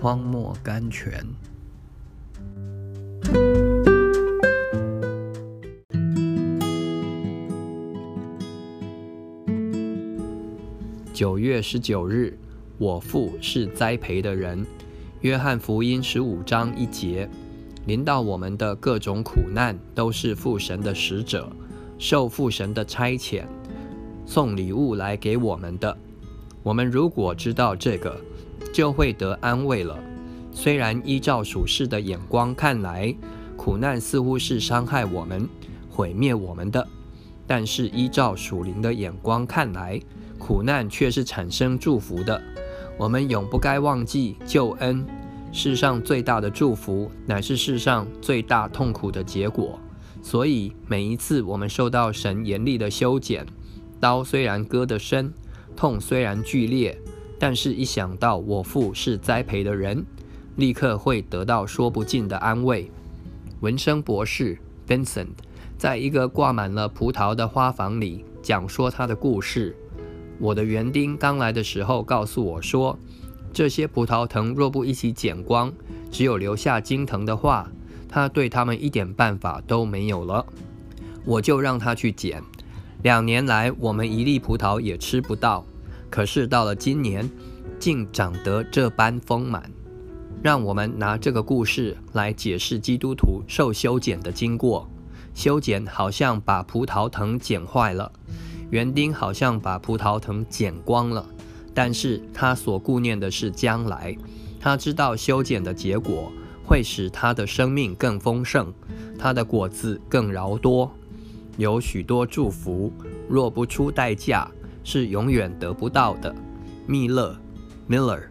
荒漠甘泉。九月十九日，我父是栽培的人。约翰福音十五章一节，临到我们的各种苦难，都是父神的使者，受父神的差遣，送礼物来给我们的。我们如果知道这个，就会得安慰了。虽然依照属世的眼光看来，苦难似乎是伤害我们、毁灭我们的，但是依照属灵的眼光看来，苦难却是产生祝福的。我们永不该忘记救恩。世上最大的祝福，乃是世上最大痛苦的结果。所以每一次我们受到神严厉的修剪，刀虽然割得深，痛虽然剧烈，但是一想到我父是栽培的人，立刻会得到说不尽的安慰。文生博士 Vincent 在一个挂满了葡萄的花房里讲说他的故事。我的园丁刚来的时候告诉我说，这些葡萄藤若不一起剪光，只有留下茎藤的话，他对他们一点办法都没有了。我就让他去剪。两年来，我们一粒葡萄也吃不到。可是到了今年，竟长得这般丰满。让我们拿这个故事来解释基督徒受修剪的经过。修剪好像把葡萄藤剪坏了，园丁好像把葡萄藤剪光了，但是他所顾念的是将来。他知道修剪的结果会使他的生命更丰盛，他的果子更饶多，有许多祝福。若不出代价，是永远得不到的。密勒 （Miller）。